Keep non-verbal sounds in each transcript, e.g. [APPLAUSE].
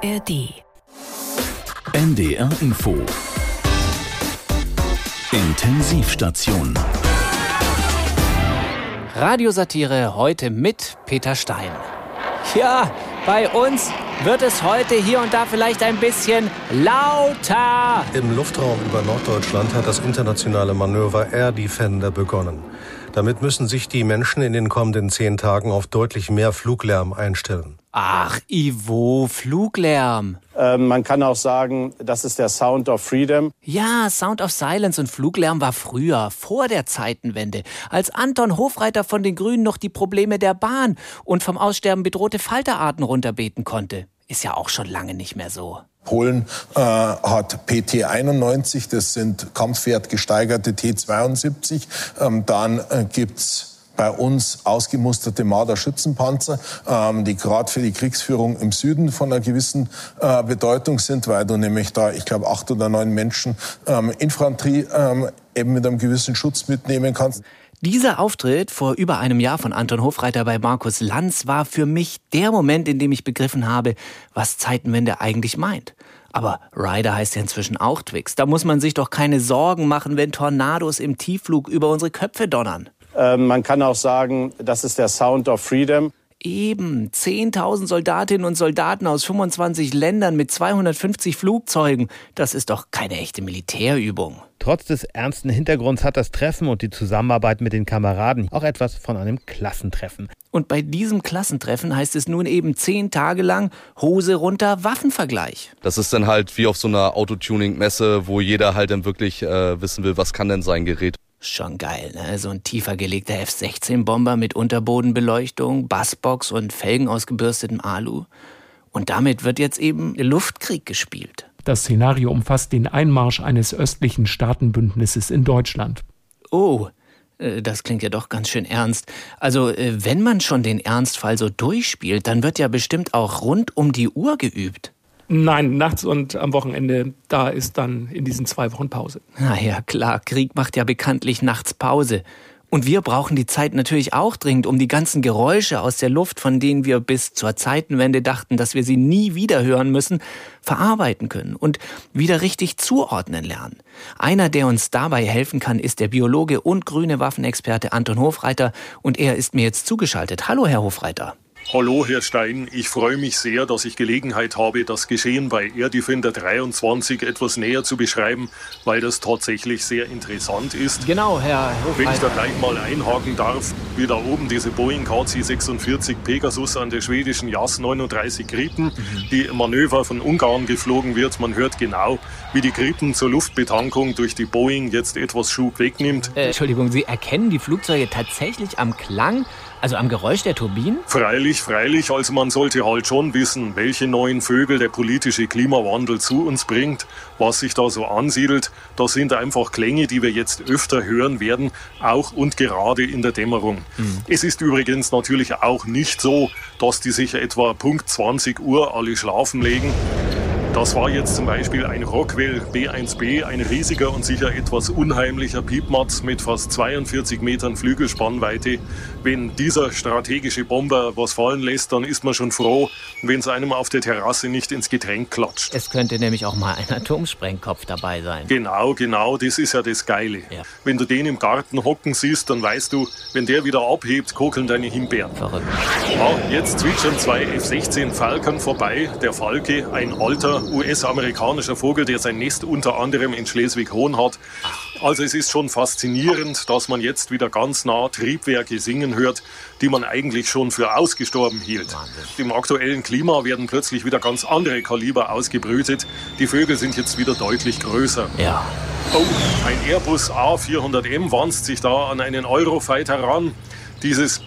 ARD. NDR Info. Intensivstation. Radiosatire heute mit Peter Stein. Ja, bei uns wird es heute hier und da vielleicht ein bisschen lauter. Im Luftraum über Norddeutschland hat das internationale Manöver Air Defender begonnen. Damit müssen sich die Menschen in den kommenden zehn Tagen auf deutlich mehr Fluglärm einstellen. Ach, Ivo, Fluglärm. Ähm, man kann auch sagen, das ist der Sound of Freedom. Ja, Sound of Silence und Fluglärm war früher, vor der Zeitenwende, als Anton Hofreiter von den Grünen noch die Probleme der Bahn und vom Aussterben bedrohte Falterarten runterbeten konnte. Ist ja auch schon lange nicht mehr so. Polen äh, hat PT91, das sind kampfwertgesteigerte T72. Ähm, dann äh, gibt's bei uns ausgemusterte Marder-Schützenpanzer, ähm, die gerade für die Kriegsführung im Süden von einer gewissen äh, Bedeutung sind, weil du nämlich da, ich glaube, acht oder neun Menschen ähm, Infanterie ähm, eben mit einem gewissen Schutz mitnehmen kannst. Dieser Auftritt vor über einem Jahr von Anton Hofreiter bei Markus Lanz war für mich der Moment, in dem ich begriffen habe, was Zeitenwende eigentlich meint. Aber Ryder heißt ja inzwischen auch Twix. Da muss man sich doch keine Sorgen machen, wenn Tornados im Tiefflug über unsere Köpfe donnern. Ähm, man kann auch sagen, das ist der Sound of Freedom. Eben, 10.000 Soldatinnen und Soldaten aus 25 Ländern mit 250 Flugzeugen. Das ist doch keine echte Militärübung. Trotz des ernsten Hintergrunds hat das Treffen und die Zusammenarbeit mit den Kameraden auch etwas von einem Klassentreffen. Und bei diesem Klassentreffen heißt es nun eben zehn Tage lang Hose runter, Waffenvergleich. Das ist dann halt wie auf so einer Autotuning-Messe, wo jeder halt dann wirklich äh, wissen will, was kann denn sein Gerät. Schon geil, ne? So ein tiefer gelegter F-16-Bomber mit Unterbodenbeleuchtung, Bassbox und Felgen aus gebürstetem Alu. Und damit wird jetzt eben Luftkrieg gespielt. Das Szenario umfasst den Einmarsch eines östlichen Staatenbündnisses in Deutschland. Oh, äh, das klingt ja doch ganz schön ernst. Also, äh, wenn man schon den Ernstfall so durchspielt, dann wird ja bestimmt auch rund um die Uhr geübt. Nein, nachts und am Wochenende, da ist dann in diesen zwei Wochen Pause. Na ja, klar, Krieg macht ja bekanntlich nachts Pause. Und wir brauchen die Zeit natürlich auch dringend, um die ganzen Geräusche aus der Luft, von denen wir bis zur Zeitenwende dachten, dass wir sie nie wieder hören müssen, verarbeiten können und wieder richtig zuordnen lernen. Einer, der uns dabei helfen kann, ist der Biologe und grüne Waffenexperte Anton Hofreiter und er ist mir jetzt zugeschaltet. Hallo, Herr Hofreiter. Hallo, Herr Stein. Ich freue mich sehr, dass ich Gelegenheit habe, das Geschehen bei Air Defender 23 etwas näher zu beschreiben, weil das tatsächlich sehr interessant ist. Genau, Herr Hofreiter. Wenn ich da gleich mal einhaken darf, wie da oben diese Boeing KC-46 Pegasus an der schwedischen JAS 39 Gripen, mhm. die im Manöver von Ungarn geflogen wird. Man hört genau, wie die Gripen zur Luftbetankung durch die Boeing jetzt etwas Schub wegnimmt. Äh, Entschuldigung, Sie erkennen die Flugzeuge tatsächlich am Klang also am Geräusch der Turbinen? Freilich, freilich. Also man sollte halt schon wissen, welche neuen Vögel der politische Klimawandel zu uns bringt, was sich da so ansiedelt. Das sind einfach Klänge, die wir jetzt öfter hören werden, auch und gerade in der Dämmerung. Mhm. Es ist übrigens natürlich auch nicht so, dass die sich etwa Punkt 20 Uhr alle schlafen legen. Das war jetzt zum Beispiel ein Rockwell B1B, ein riesiger und sicher etwas unheimlicher Piepmatz mit fast 42 Metern Flügelspannweite. Wenn dieser strategische Bomber was fallen lässt, dann ist man schon froh, wenn es einem auf der Terrasse nicht ins Getränk klatscht. Es könnte nämlich auch mal ein Atomsprengkopf dabei sein. Genau, genau, das ist ja das Geile. Ja. Wenn du den im Garten hocken siehst, dann weißt du, wenn der wieder abhebt, kokeln deine Himbeeren. Verrückt. Ja, jetzt zwitschern zwei F-16 Falcon vorbei. Der Falke, ein alter US-amerikanischer Vogel, der sein Nest unter anderem in Schleswig-Holstein hat. Also es ist schon faszinierend, dass man jetzt wieder ganz nah Triebwerke singen hört, die man eigentlich schon für ausgestorben hielt. Im aktuellen Klima werden plötzlich wieder ganz andere Kaliber ausgebrütet. Die Vögel sind jetzt wieder deutlich größer. Ja. Oh, ein Airbus A400M wanzt sich da an einen Eurofighter ran. Dieses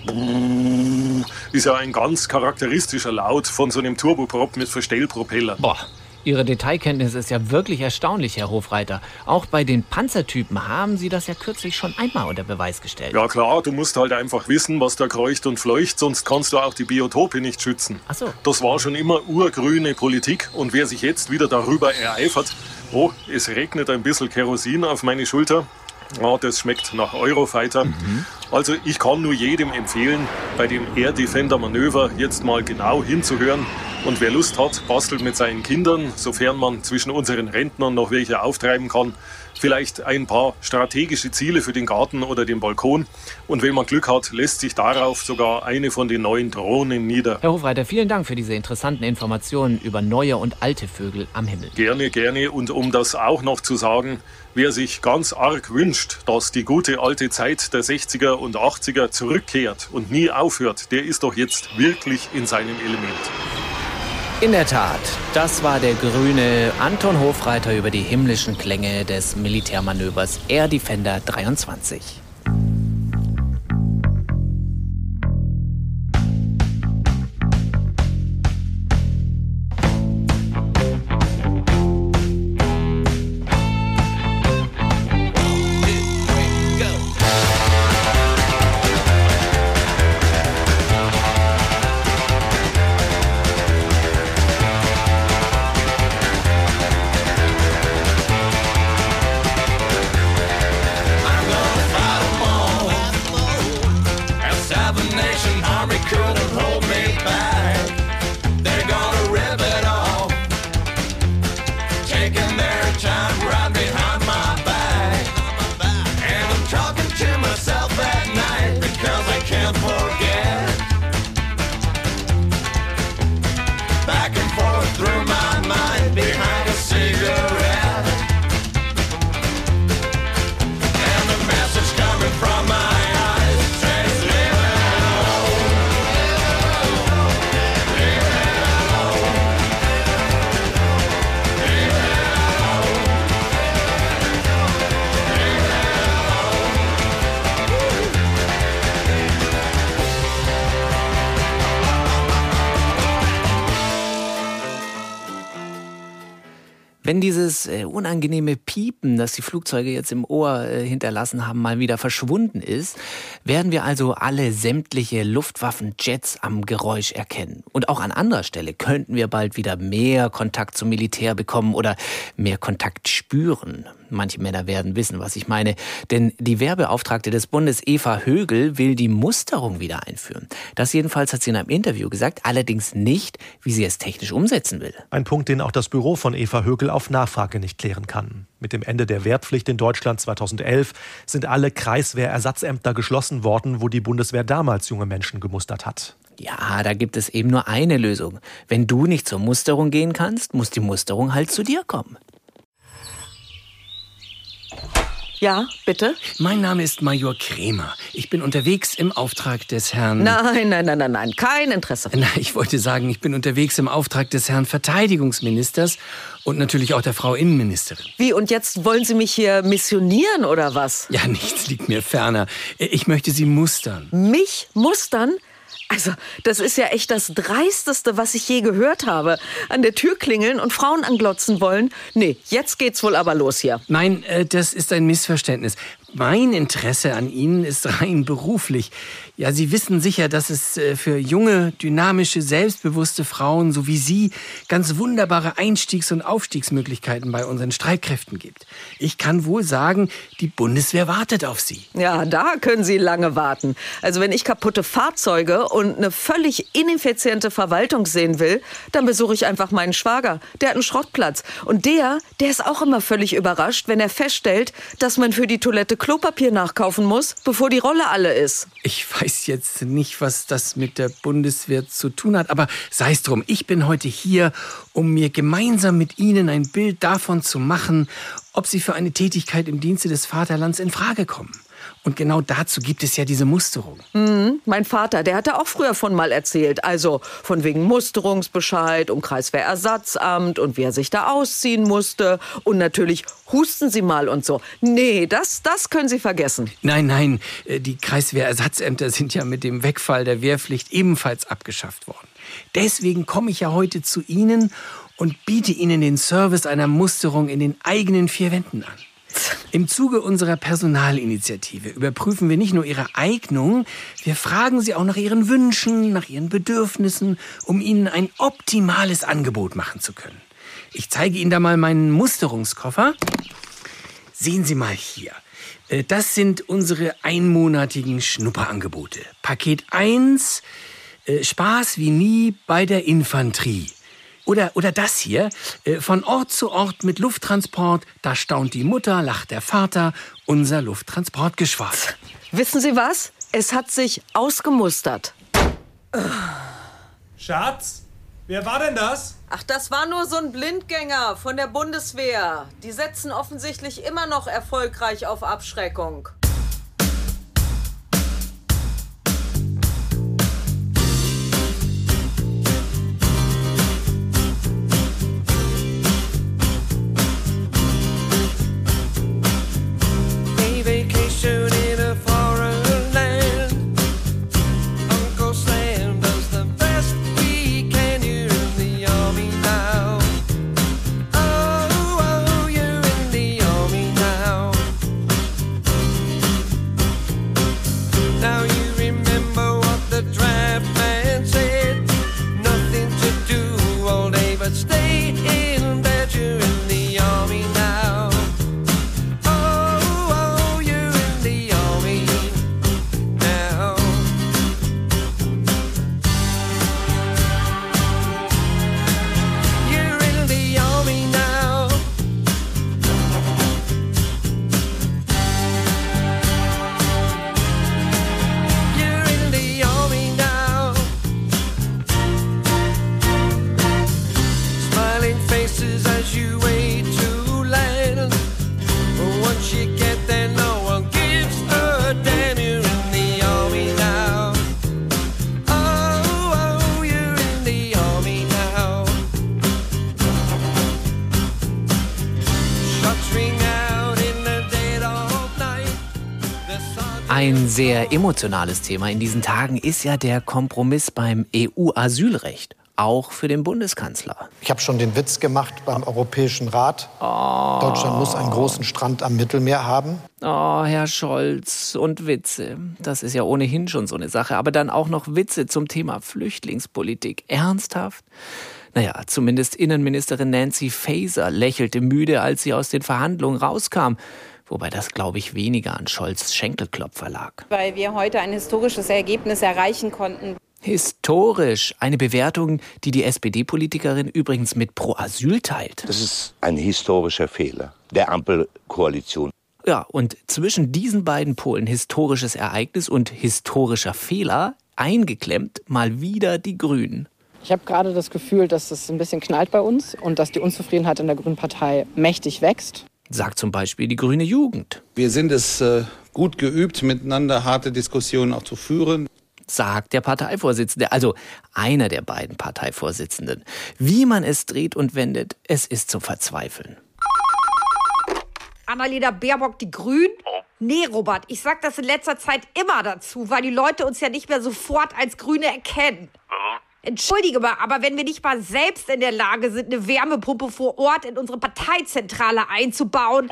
ist ja ein ganz charakteristischer Laut von so einem Turboprop mit Verstellpropeller. Boah. Ihre Detailkenntnis ist ja wirklich erstaunlich, Herr Hofreiter. Auch bei den Panzertypen haben Sie das ja kürzlich schon einmal unter Beweis gestellt. Ja klar, du musst halt einfach wissen, was da kreucht und fleucht, sonst kannst du auch die Biotope nicht schützen. Ach so. Das war schon immer urgrüne Politik und wer sich jetzt wieder darüber ereifert, oh, es regnet ein bisschen Kerosin auf meine Schulter, ja, das schmeckt nach Eurofighter. Mhm. Also ich kann nur jedem empfehlen, bei dem Air Defender Manöver jetzt mal genau hinzuhören. Und wer Lust hat, bastelt mit seinen Kindern, sofern man zwischen unseren Rentnern noch welche auftreiben kann, vielleicht ein paar strategische Ziele für den Garten oder den Balkon. Und wenn man Glück hat, lässt sich darauf sogar eine von den neuen Drohnen nieder. Herr Hofreiter, vielen Dank für diese interessanten Informationen über neue und alte Vögel am Himmel. Gerne, gerne. Und um das auch noch zu sagen, wer sich ganz arg wünscht, dass die gute alte Zeit der 60er und 80er zurückkehrt und nie aufhört, der ist doch jetzt wirklich in seinem Element. In der Tat, das war der grüne Anton Hofreiter über die himmlischen Klänge des Militärmanövers Air Defender 23. Wenn dieses äh, unangenehme Piepen, das die Flugzeuge jetzt im Ohr äh, hinterlassen haben, mal wieder verschwunden ist, werden wir also alle sämtliche Luftwaffenjets am Geräusch erkennen. Und auch an anderer Stelle könnten wir bald wieder mehr Kontakt zum Militär bekommen oder mehr Kontakt spüren. Manche Männer werden wissen, was ich meine. Denn die Werbeauftragte des Bundes Eva Högel will die Musterung wieder einführen. Das jedenfalls hat sie in einem Interview gesagt, allerdings nicht, wie sie es technisch umsetzen will. Ein Punkt, den auch das Büro von Eva Högel auf Nachfrage nicht klären kann. Mit dem Ende der Wehrpflicht in Deutschland 2011 sind alle Kreiswehrersatzämter geschlossen worden, wo die Bundeswehr damals junge Menschen gemustert hat. Ja, da gibt es eben nur eine Lösung. Wenn du nicht zur Musterung gehen kannst, muss die Musterung halt zu dir kommen. Ja, bitte? Mein Name ist Major Kremer. Ich bin unterwegs im Auftrag des Herrn. Nein, nein, nein, nein, nein, kein Interesse. Na, ich wollte sagen, ich bin unterwegs im Auftrag des Herrn Verteidigungsministers und natürlich auch der Frau Innenministerin. Wie, und jetzt wollen Sie mich hier missionieren oder was? Ja, nichts liegt mir ferner. Ich möchte Sie mustern. Mich mustern? Also, das ist ja echt das Dreisteste, was ich je gehört habe. An der Tür klingeln und Frauen anglotzen wollen. Nee, jetzt geht's wohl aber los hier. Nein, äh, das ist ein Missverständnis. Mein Interesse an Ihnen ist rein beruflich. Ja, Sie wissen sicher, dass es äh, für junge, dynamische, selbstbewusste Frauen so wie Sie ganz wunderbare Einstiegs- und Aufstiegsmöglichkeiten bei unseren Streitkräften gibt. Ich kann wohl sagen, die Bundeswehr wartet auf Sie. Ja, da können Sie lange warten. Also wenn ich kaputte Fahrzeuge und eine völlig ineffiziente Verwaltung sehen will, dann besuche ich einfach meinen Schwager. Der hat einen Schrottplatz. Und der, der ist auch immer völlig überrascht, wenn er feststellt, dass man für die Toilette Klopapier nachkaufen muss, bevor die Rolle alle ist. Ich weiß jetzt nicht, was das mit der Bundeswehr zu tun hat, aber sei es drum, ich bin heute hier, um mir gemeinsam mit Ihnen ein Bild davon zu machen, ob Sie für eine Tätigkeit im Dienste des Vaterlands in Frage kommen. Und genau dazu gibt es ja diese Musterung. Mhm. Mein Vater, der hatte auch früher von mal erzählt. Also von wegen Musterungsbescheid, um Kreiswehrersatzamt und wie er sich da ausziehen musste. Und natürlich husten Sie mal und so. Nee, das, das können Sie vergessen. Nein, nein, äh, die Kreiswehrersatzämter sind ja mit dem Wegfall der Wehrpflicht ebenfalls abgeschafft worden. Deswegen komme ich ja heute zu Ihnen und biete Ihnen den Service einer Musterung in den eigenen vier Wänden an. Im Zuge unserer Personalinitiative überprüfen wir nicht nur Ihre Eignung, wir fragen Sie auch nach Ihren Wünschen, nach Ihren Bedürfnissen, um Ihnen ein optimales Angebot machen zu können. Ich zeige Ihnen da mal meinen Musterungskoffer. Sehen Sie mal hier. Äh, das sind unsere einmonatigen Schnupperangebote. Paket 1, äh, Spaß wie nie bei der Infanterie. Oder, oder das hier, äh, von Ort zu Ort mit Lufttransport, da staunt die Mutter, lacht der Vater, unser Lufttransportgeschwader. Wissen Sie was? Es hat sich ausgemustert. Schatz, wer war denn das? Ach, das war nur so ein Blindgänger von der Bundeswehr. Die setzen offensichtlich immer noch erfolgreich auf Abschreckung. Sehr emotionales Thema in diesen Tagen ist ja der Kompromiss beim EU-Asylrecht, auch für den Bundeskanzler. Ich habe schon den Witz gemacht beim Europäischen Rat. Deutschland muss einen großen Strand am Mittelmeer haben. Oh, Herr Scholz und Witze. Das ist ja ohnehin schon so eine Sache. Aber dann auch noch Witze zum Thema Flüchtlingspolitik. Ernsthaft? Naja, zumindest Innenministerin Nancy Faeser lächelte müde, als sie aus den Verhandlungen rauskam. Wobei das, glaube ich, weniger an Scholz Schenkelklopfer lag. weil wir heute ein historisches Ergebnis erreichen konnten. Historisch. Eine Bewertung, die die SPD-Politikerin übrigens mit Pro Asyl teilt. Das ist ein historischer Fehler der Ampelkoalition. Ja, und zwischen diesen beiden Polen historisches Ereignis und historischer Fehler eingeklemmt mal wieder die Grünen. Ich habe gerade das Gefühl, dass es ein bisschen knallt bei uns und dass die Unzufriedenheit in der Grünen Partei mächtig wächst. Sagt zum Beispiel die grüne Jugend. Wir sind es äh, gut geübt, miteinander harte Diskussionen auch zu führen. Sagt der Parteivorsitzende, also einer der beiden Parteivorsitzenden. Wie man es dreht und wendet, es ist zum Verzweifeln. Annalena Baerbock, die Grünen? Nee, Robert, ich sag das in letzter Zeit immer dazu, weil die Leute uns ja nicht mehr sofort als Grüne erkennen. Entschuldige mal, aber wenn wir nicht mal selbst in der Lage sind, eine Wärmepumpe vor Ort in unsere Parteizentrale einzubauen.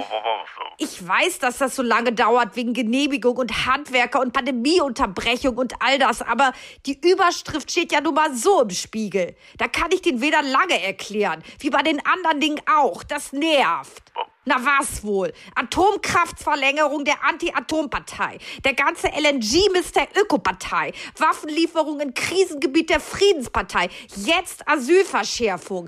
Ich weiß, dass das so lange dauert wegen Genehmigung und Handwerker und Pandemieunterbrechung und all das, aber die Überschrift steht ja nun mal so im Spiegel. Da kann ich den weder lange erklären, wie bei den anderen Dingen auch. Das nervt. Na was wohl? Atomkraftverlängerung der Anti-Atom-Partei. Der ganze LNG-Mist der Ökopartei. Waffenlieferung in Krisengebiet der Friedenspartei. Jetzt Asylverschärfung.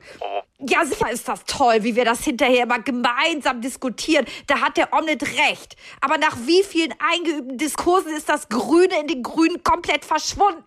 Ja, sicher ist das toll, wie wir das hinterher immer gemeinsam diskutieren. Da hat der Omnet recht. Aber nach wie vielen eingeübten Diskursen ist das Grüne in den Grünen komplett verschwunden?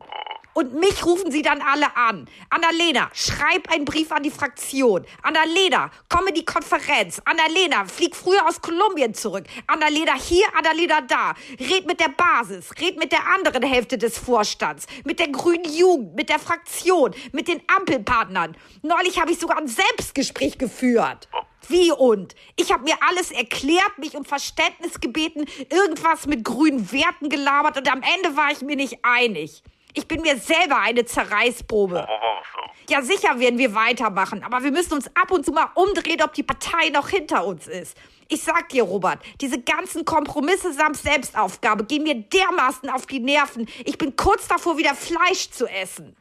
Und mich rufen sie dann alle an. Annalena, schreib einen Brief an die Fraktion. Annalena, komm in die Konferenz. Annalena, flieg früher aus Kolumbien zurück. Annalena hier, Annalena da. Red mit der Basis, red mit der anderen Hälfte des Vorstands, mit der grünen Jugend, mit der Fraktion, mit den Ampelpartnern. Neulich habe ich sogar ein Selbstgespräch geführt. Wie und? Ich habe mir alles erklärt, mich um Verständnis gebeten, irgendwas mit grünen Werten gelabert und am Ende war ich mir nicht einig. Ich bin mir selber eine Zerreißprobe. Ja, sicher werden wir weitermachen, aber wir müssen uns ab und zu mal umdrehen, ob die Partei noch hinter uns ist. Ich sag dir, Robert, diese ganzen Kompromisse samt Selbstaufgabe gehen mir dermaßen auf die Nerven. Ich bin kurz davor, wieder Fleisch zu essen.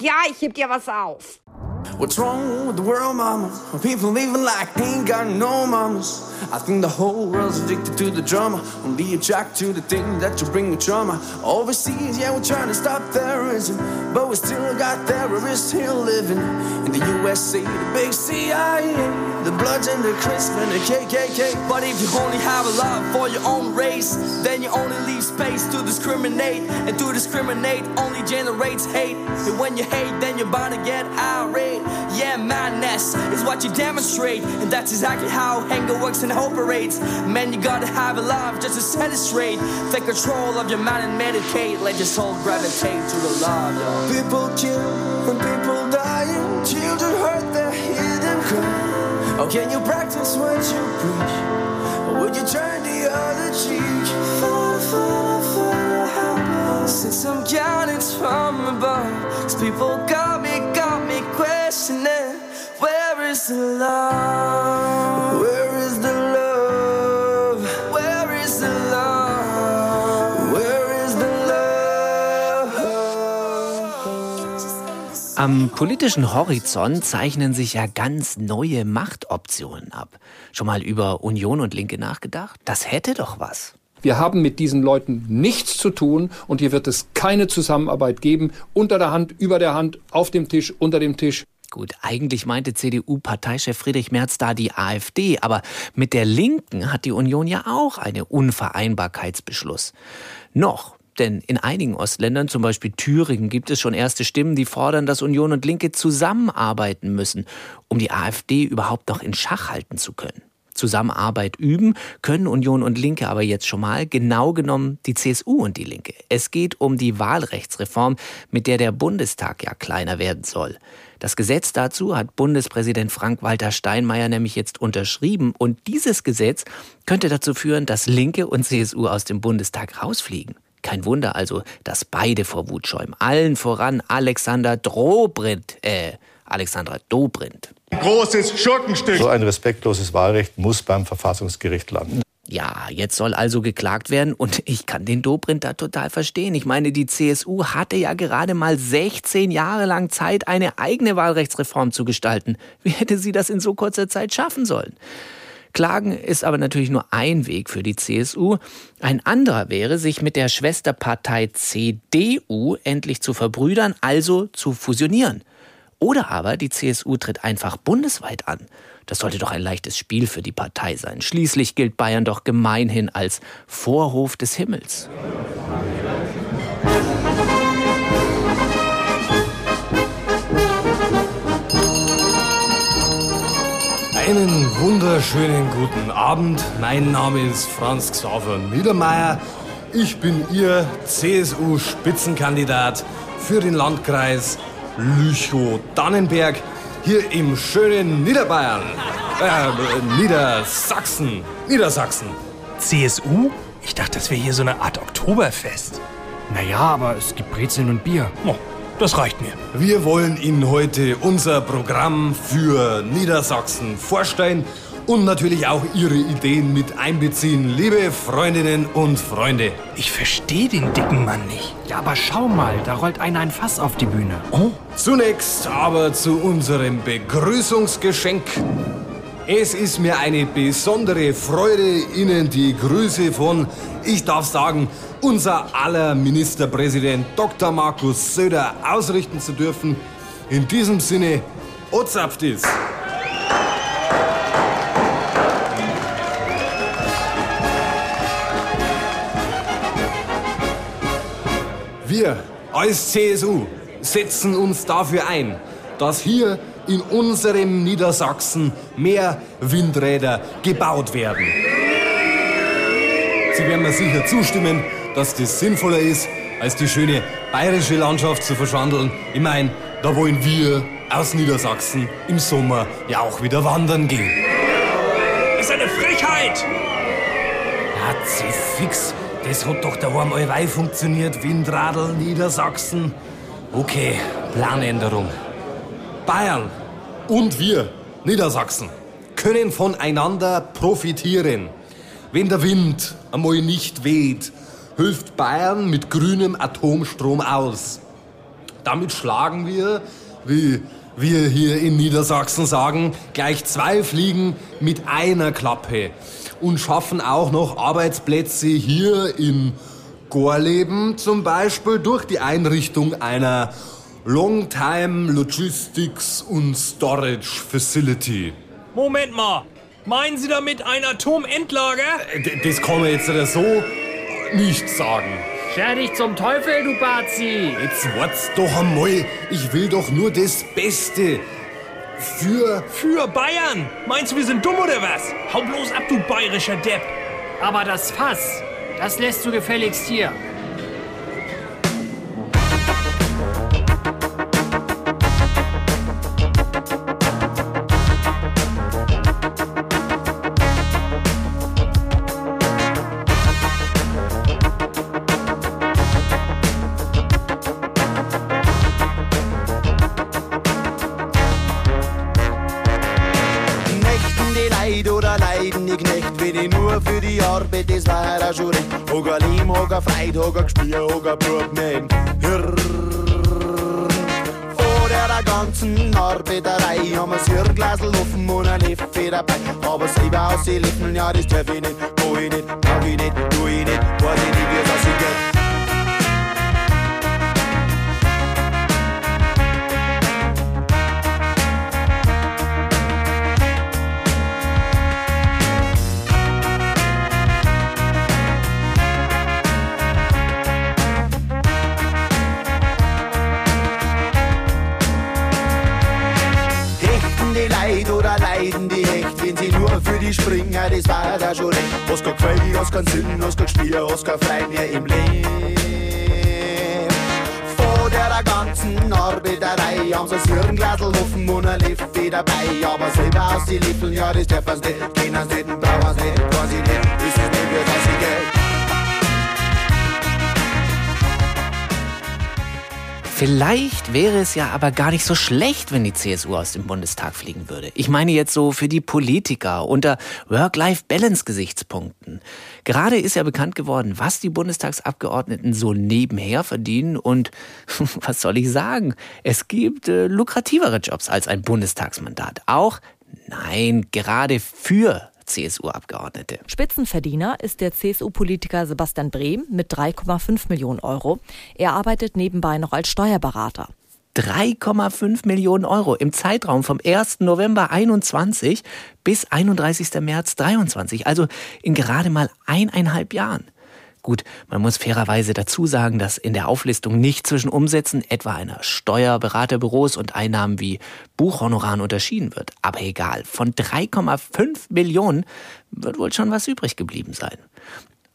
Ja, ich heb dir was auf. What's wrong with the world, mama? People living like ain't got no mamas? I think the whole world's addicted to the drama. Only attracted to the thing that you bring with trauma. Overseas, yeah, we're trying to stop terrorism. But we still got terrorists here living. In the USA, the big CIA, the Bloods and the Crisp and the KKK. But if you only have a love for your own race, then you only leave space to discriminate. And to discriminate only generates hate. And when you hate, then you're bound to get irate. Yeah, madness is what you demonstrate. And that's exactly how anger works and operates. Man, you gotta have a love just to set it straight. Take control of your mind and meditate. Let your soul gravitate to the love, yo. People kill and people dying. Children hurt, they hear them cry. How oh, can you practice what you preach? Or would you turn the other cheek? Father, Father, Father, help us. Send some guidance from above. Cause people got me questioning. Where is the love? Where is the love? Where is the love? Where is the love? Am politischen Horizont zeichnen sich ja ganz neue Machtoptionen ab. Schon mal über Union und Linke nachgedacht? Das hätte doch was. Wir haben mit diesen Leuten nichts zu tun und hier wird es keine Zusammenarbeit geben. Unter der Hand, über der Hand, auf dem Tisch, unter dem Tisch. Gut, eigentlich meinte CDU-Parteichef Friedrich Merz da die AfD, aber mit der Linken hat die Union ja auch einen Unvereinbarkeitsbeschluss. Noch. Denn in einigen Ostländern, zum Beispiel Thüringen, gibt es schon erste Stimmen, die fordern, dass Union und Linke zusammenarbeiten müssen, um die AfD überhaupt noch in Schach halten zu können. Zusammenarbeit üben können Union und Linke aber jetzt schon mal, genau genommen die CSU und die Linke. Es geht um die Wahlrechtsreform, mit der der Bundestag ja kleiner werden soll. Das Gesetz dazu hat Bundespräsident Frank-Walter Steinmeier nämlich jetzt unterschrieben und dieses Gesetz könnte dazu führen, dass Linke und CSU aus dem Bundestag rausfliegen. Kein Wunder also, dass beide vor Wut schäumen. Allen voran Alexander Dobrindt, äh, Alexandra Dobrindt. Großes Schurkenstück. So ein respektloses Wahlrecht muss beim Verfassungsgericht landen. Ja, jetzt soll also geklagt werden und [LAUGHS] ich kann den Dobrindt da total verstehen. Ich meine, die CSU hatte ja gerade mal 16 Jahre lang Zeit, eine eigene Wahlrechtsreform zu gestalten. Wie hätte sie das in so kurzer Zeit schaffen sollen? Klagen ist aber natürlich nur ein Weg für die CSU. Ein anderer wäre, sich mit der Schwesterpartei CDU endlich zu verbrüdern, also zu fusionieren. Oder aber die CSU tritt einfach bundesweit an. Das sollte doch ein leichtes Spiel für die Partei sein. Schließlich gilt Bayern doch gemeinhin als Vorhof des Himmels. Einen wunderschönen guten Abend. Mein Name ist Franz Xaver Niedermeyer. Ich bin Ihr CSU-Spitzenkandidat für den Landkreis Lüchow-Dannenberg hier im schönen Niederbayern. Äh, Niedersachsen. Niedersachsen. CSU? Ich dachte, das wäre hier so eine Art Oktoberfest. Naja, aber es gibt Brezeln und Bier. Oh, das reicht mir. Wir wollen Ihnen heute unser Programm für Niedersachsen vorstellen und natürlich auch Ihre Ideen mit einbeziehen, liebe Freundinnen und Freunde. Ich verstehe den dicken Mann nicht. Ja, aber schau mal, da rollt einer ein Fass auf die Bühne. Oh. Zunächst aber zu unserem Begrüßungsgeschenk. Es ist mir eine besondere Freude, Ihnen die Grüße von, ich darf sagen, unser aller Ministerpräsident Dr. Markus Söder ausrichten zu dürfen. In diesem Sinne, Ozapftis! Wir als CSU setzen uns dafür ein, dass hier in unserem Niedersachsen mehr Windräder gebaut werden. Sie werden mir sicher zustimmen, dass das sinnvoller ist, als die schöne bayerische Landschaft zu verschandeln. Ich meine, da wollen wir aus Niedersachsen im Sommer ja auch wieder wandern gehen. Das ist eine Frechheit! Ja, fix. Das hat doch daheim allweil funktioniert. Windradl, Niedersachsen. Okay, Planänderung. Bayern und wir, Niedersachsen, können voneinander profitieren. Wenn der Wind einmal nicht weht, hilft Bayern mit grünem Atomstrom aus. Damit schlagen wir, wie wir hier in Niedersachsen sagen, gleich zwei Fliegen mit einer Klappe und schaffen auch noch Arbeitsplätze hier in Gorleben, zum Beispiel durch die Einrichtung einer Longtime Logistics und Storage Facility. Moment mal. Meinen Sie damit ein Atomendlager? D das kann man jetzt so nicht sagen. Scher dich zum Teufel, du Bazi! Jetzt wart's doch einmal. Ich will doch nur das Beste. Für. Für Bayern? Meinst du, wir sind dumm oder was? Hau bloß ab, du bayerischer Depp! Aber das Fass, das lässt du gefälligst hier. Aber selber aus die Lippen, ja, das darf sie für die Springer, das war da schon recht. Was kein Gefällig, was kein Sinn, was kein Spiel, was kein Frei mehr im Leben. Vor der ganzen Arbeiterei haben sie das Hirnglasl offen und ein Leffe dabei. Aber selber aus die Lippen, ja, das darf man's nicht, kennen's nicht, brauchen's nicht, weiß ich nicht, ist es nicht, wie das ich geht. Vielleicht wäre es ja aber gar nicht so schlecht, wenn die CSU aus dem Bundestag fliegen würde. Ich meine jetzt so für die Politiker unter Work-Life-Balance-Gesichtspunkten. Gerade ist ja bekannt geworden, was die Bundestagsabgeordneten so nebenher verdienen und [LAUGHS] was soll ich sagen? Es gibt äh, lukrativere Jobs als ein Bundestagsmandat. Auch, nein, gerade für CSU-Abgeordnete. Spitzenverdiener ist der CSU-Politiker Sebastian Brehm mit 3,5 Millionen Euro. Er arbeitet nebenbei noch als Steuerberater. 3,5 Millionen Euro im Zeitraum vom 1. November 21 bis 31. März 23, also in gerade mal eineinhalb Jahren. Gut, man muss fairerweise dazu sagen, dass in der Auflistung nicht zwischen Umsätzen etwa einer Steuerberaterbüros und Einnahmen wie Buchhonoraren unterschieden wird. Aber egal, von 3,5 Millionen wird wohl schon was übrig geblieben sein.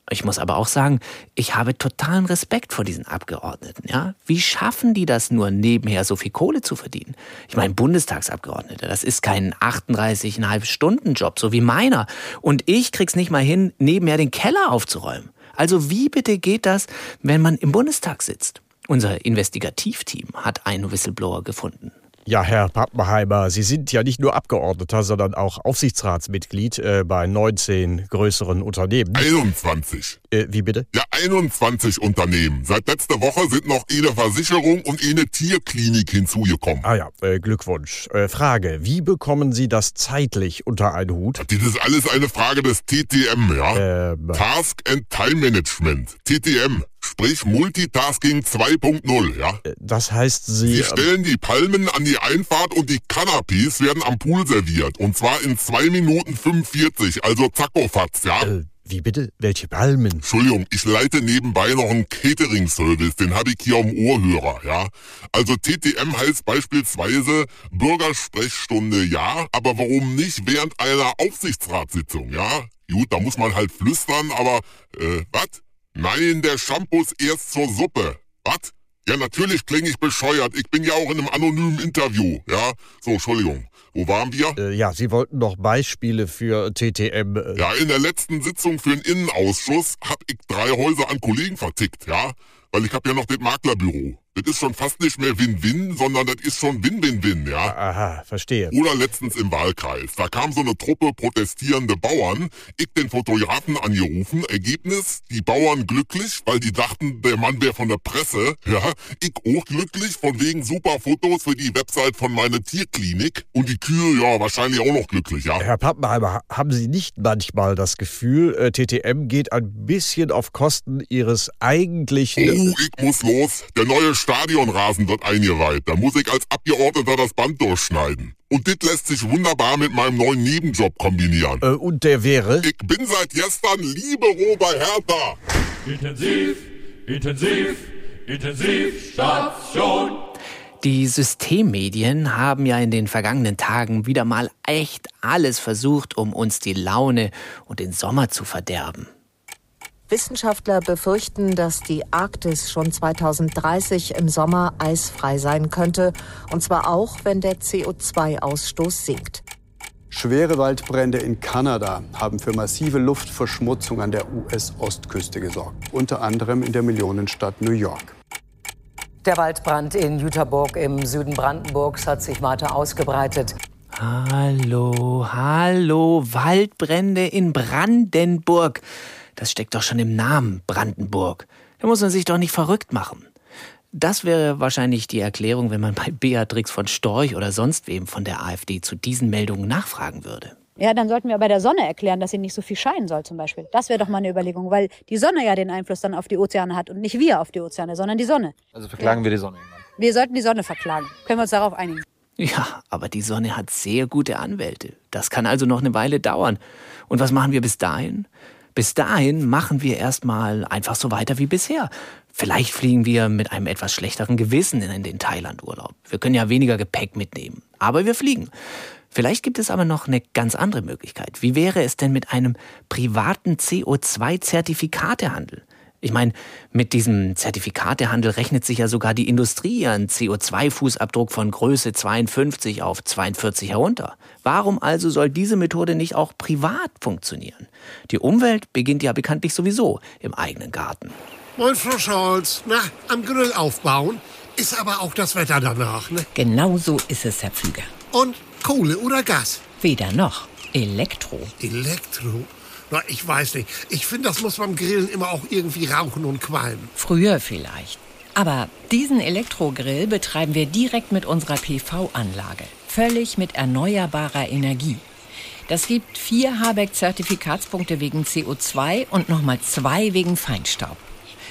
Ich muss aber auch sagen, ich habe totalen Respekt vor diesen Abgeordneten. Ja? Wie schaffen die das nur, nebenher so viel Kohle zu verdienen? Ich meine, Bundestagsabgeordnete, das ist kein 38,5 Stunden Job, so wie meiner. Und ich krieg's nicht mal hin, nebenher den Keller aufzuräumen. Also wie bitte geht das, wenn man im Bundestag sitzt? Unser Investigativteam hat einen Whistleblower gefunden. Ja, Herr Pappenheimer, Sie sind ja nicht nur Abgeordneter, sondern auch Aufsichtsratsmitglied äh, bei 19 größeren Unternehmen. 21. Äh, wie bitte? Ja, 21 Unternehmen. Seit letzter Woche sind noch eine Versicherung und eine Tierklinik hinzugekommen. Ah ja, äh, Glückwunsch. Äh, Frage, wie bekommen Sie das zeitlich unter einen Hut? Das ist alles eine Frage des TTM, ja? Ähm, Task and Time Management. TTM. Sprich Multitasking 2.0, ja? Das heißt, Sie... Sie stellen die Palmen an die Einfahrt und die Canapés werden am Pool serviert. Und zwar in 2 Minuten 45, also Zackofatz, ja? Äh, wie bitte? Welche Palmen? Entschuldigung, ich leite nebenbei noch einen Catering-Service, den habe ich hier am Ohrhörer, ja? Also TTM heißt beispielsweise Bürgersprechstunde, ja, aber warum nicht während einer Aufsichtsratssitzung, ja? Gut, da muss man halt flüstern, aber, äh, was? Nein, der Shampoo ist erst zur Suppe. Was? Ja, natürlich klinge ich bescheuert. Ich bin ja auch in einem anonymen Interview, ja? So, Entschuldigung. Wo waren wir? Äh, ja, Sie wollten noch Beispiele für TTM. Äh, Ja, in der letzten Sitzung für den Innenausschuss hab ich drei Häuser an Kollegen vertickt, ja? Weil ich hab ja noch das Maklerbüro. Das ist schon fast nicht mehr Win-Win, sondern das ist schon Win-Win-Win, ja? Aha, verstehe. Oder letztens im Wahlkreis. Da kam so eine Truppe protestierende Bauern. Ich den Fotografen angerufen. Ergebnis, die Bauern glücklich, weil die dachten, der Mann wäre von der Presse. Ja, ich auch glücklich, von wegen super Fotos für die Website von meiner Tierklinik. Und die Kühe, ja, wahrscheinlich auch noch glücklich, ja? Herr Pappenheimer, haben Sie nicht manchmal das Gefühl, äh, TTM geht ein bisschen auf Kosten Ihres eigentlichen... Oh, ich muss los. Der neue Stadionrasen wird eingeweiht. Da muss ich als Abgeordneter das Band durchschneiden. Und das lässt sich wunderbar mit meinem neuen Nebenjob kombinieren. Äh, und der wäre? Ich bin seit gestern Libero bei Hertha. Intensiv, intensiv, Intensivstation. Die Systemmedien haben ja in den vergangenen Tagen wieder mal echt alles versucht, um uns die Laune und den Sommer zu verderben. Wissenschaftler befürchten, dass die Arktis schon 2030 im Sommer eisfrei sein könnte, und zwar auch, wenn der CO2-Ausstoß sinkt. Schwere Waldbrände in Kanada haben für massive Luftverschmutzung an der US-Ostküste gesorgt, unter anderem in der Millionenstadt New York. Der Waldbrand in Jüterburg im Süden Brandenburgs hat sich weiter ausgebreitet. Hallo, hallo, Waldbrände in Brandenburg. Das steckt doch schon im Namen Brandenburg. Da muss man sich doch nicht verrückt machen. Das wäre wahrscheinlich die Erklärung, wenn man bei Beatrix von Storch oder sonst wem von der AfD zu diesen Meldungen nachfragen würde. Ja, dann sollten wir bei der Sonne erklären, dass sie nicht so viel scheinen soll zum Beispiel. Das wäre doch mal eine Überlegung, weil die Sonne ja den Einfluss dann auf die Ozeane hat und nicht wir auf die Ozeane, sondern die Sonne. Also verklagen wir die Sonne irgendwann. Wir sollten die Sonne verklagen. Können wir uns darauf einigen? Ja, aber die Sonne hat sehr gute Anwälte. Das kann also noch eine Weile dauern. Und was machen wir bis dahin? Bis dahin machen wir erstmal einfach so weiter wie bisher. Vielleicht fliegen wir mit einem etwas schlechteren Gewissen in den Thailand-Urlaub. Wir können ja weniger Gepäck mitnehmen. Aber wir fliegen. Vielleicht gibt es aber noch eine ganz andere Möglichkeit. Wie wäre es denn mit einem privaten CO2-Zertifikatehandel? Ich meine, mit diesem Zertifikatehandel rechnet sich ja sogar die Industrie ihren CO2-Fußabdruck von Größe 52 auf 42 herunter. Warum also soll diese Methode nicht auch privat funktionieren? Die Umwelt beginnt ja bekanntlich sowieso im eigenen Garten. Moin, Frau Scholz. Na, am Grill aufbauen ist aber auch das Wetter danach, ne? Genau so ist es, Herr Pflüger. Und Kohle oder Gas? Weder noch. Elektro. Elektro? Na, ich weiß nicht. Ich finde, das muss beim Grillen immer auch irgendwie rauchen und qualmen. Früher vielleicht. Aber diesen Elektrogrill betreiben wir direkt mit unserer PV-Anlage. Völlig mit erneuerbarer Energie. Das gibt vier Habeck-Zertifikatspunkte wegen CO2 und nochmal zwei wegen Feinstaub.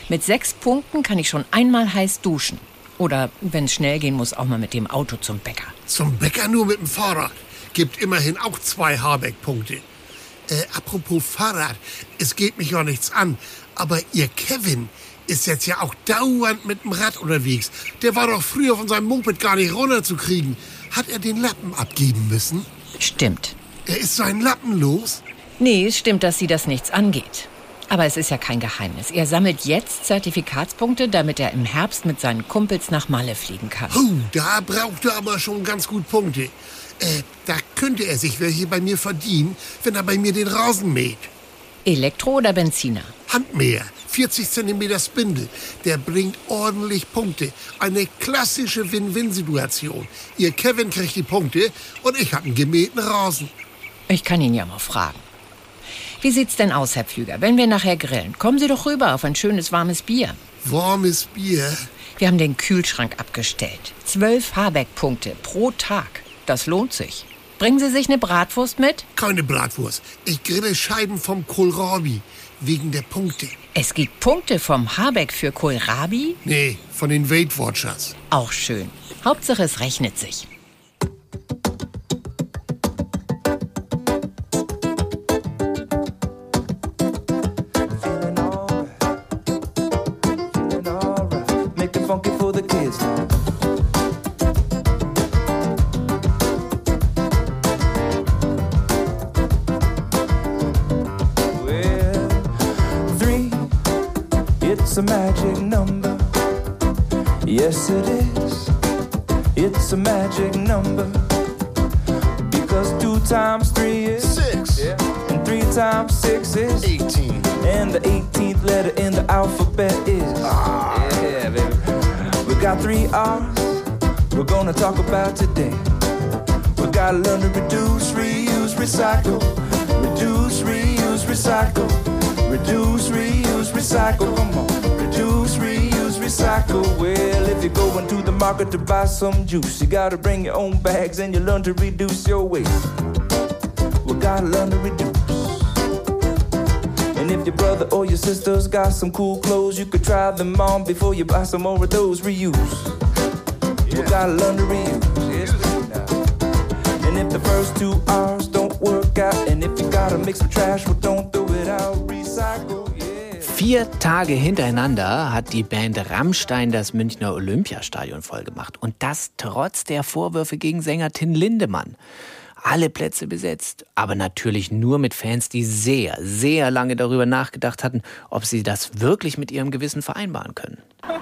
Mit sechs Punkten kann ich schon einmal heiß duschen. Oder, wenn es schnell gehen muss, auch mal mit dem Auto zum Bäcker. Zum Bäcker nur mit dem Fahrrad. Gibt immerhin auch zwei Habeck-Punkte. Äh, apropos Fahrrad, es geht mich ja nichts an, aber ihr Kevin ist jetzt ja auch dauernd mit dem Rad unterwegs. Der war doch früher von seinem Moped gar nicht runterzukriegen. Hat er den Lappen abgeben müssen? Stimmt. Er ist seinen Lappen los? Nee, es stimmt, dass sie das nichts angeht. Aber es ist ja kein Geheimnis. Er sammelt jetzt Zertifikatspunkte, damit er im Herbst mit seinen Kumpels nach Malle fliegen kann. Oh, da braucht er aber schon ganz gut Punkte. Äh, da könnte er sich welche bei mir verdienen, wenn er bei mir den Rasen mäht. Elektro oder Benziner? Handmäher, 40 cm Spindel. Der bringt ordentlich Punkte. Eine klassische Win-Win-Situation. Ihr Kevin kriegt die Punkte und ich hab einen gemähten Rasen. Ich kann ihn ja mal fragen. Wie sieht's denn aus, Herr Pflüger? Wenn wir nachher grillen, kommen Sie doch rüber auf ein schönes warmes Bier. Warmes Bier? Wir haben den Kühlschrank abgestellt. Zwölf Habeck-Punkte pro Tag. Das lohnt sich. Bringen Sie sich eine Bratwurst mit? Keine Bratwurst. Ich grille Scheiben vom Kohlrabi. Wegen der Punkte. Es gibt Punkte vom Habeck für Kohlrabi? Nee, von den Weight Watchers. Auch schön. Hauptsache, es rechnet sich. Number. Because two times three is six. And three times six is 18. And the 18th letter in the alphabet is. Ah, yeah, baby. We're got three R's we're gonna talk about today. We gotta learn to reduce, reuse, recycle. Reduce, reuse, recycle. Reduce, reuse, recycle. Come on. Reduce, reuse, recycle. Well, if you're going to the market to buy some juice, you gotta bring your own bags and you learn to reduce your waste. We gotta learn to reduce. And if your brother or your sister's got some cool clothes, you could try them on before you buy some more of those. Reuse. We gotta learn to reuse. And if the first two R's don't work out, and if you gotta mix some trash, well, don't throw it out. Recycle. Vier Tage hintereinander hat die Band Rammstein das Münchner Olympiastadion vollgemacht. Und das trotz der Vorwürfe gegen Sänger Tin Lindemann. Alle Plätze besetzt, aber natürlich nur mit Fans, die sehr, sehr lange darüber nachgedacht hatten, ob sie das wirklich mit ihrem Gewissen vereinbaren können.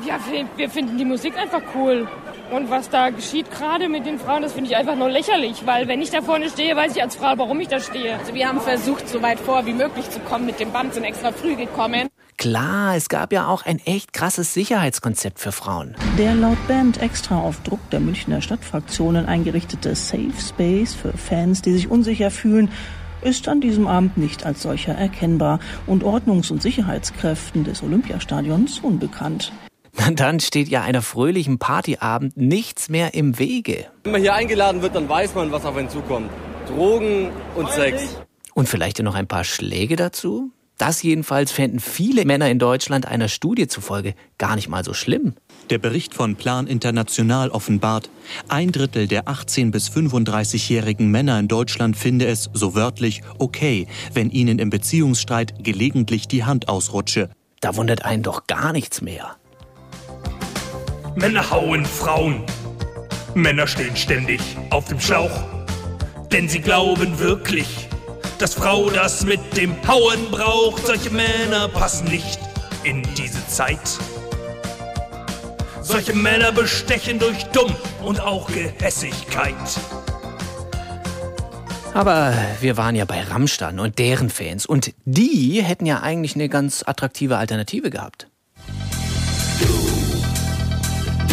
Ja, wir, finden die Musik einfach cool. Und was da geschieht gerade mit den Frauen, das finde ich einfach nur lächerlich. Weil wenn ich da vorne stehe, weiß ich als Frau, warum ich da stehe. Also wir haben versucht, so weit vor wie möglich zu kommen mit dem Band, sind extra früh gekommen. Klar, es gab ja auch ein echt krasses Sicherheitskonzept für Frauen. Der laut Band extra auf Druck der Münchner Stadtfraktionen eingerichtete Safe Space für Fans, die sich unsicher fühlen, ist an diesem Abend nicht als solcher erkennbar und Ordnungs- und Sicherheitskräften des Olympiastadions unbekannt. Dann steht ja einer fröhlichen Partyabend nichts mehr im Wege. Wenn man hier eingeladen wird, dann weiß man, was auf einen zukommt. Drogen und Sex. Und vielleicht ja noch ein paar Schläge dazu? Das jedenfalls fänden viele Männer in Deutschland einer Studie zufolge gar nicht mal so schlimm. Der Bericht von Plan International offenbart, ein Drittel der 18- bis 35-jährigen Männer in Deutschland finde es, so wörtlich, okay, wenn ihnen im Beziehungsstreit gelegentlich die Hand ausrutsche. Da wundert einen doch gar nichts mehr. Männer hauen Frauen. Männer stehen ständig auf dem Schlauch. Denn sie glauben wirklich, dass Frau das mit dem Hauen braucht. Solche Männer passen nicht in diese Zeit. Solche Männer bestechen durch Dumm und auch Gehässigkeit. Aber wir waren ja bei Rammstein und deren Fans und die hätten ja eigentlich eine ganz attraktive Alternative gehabt.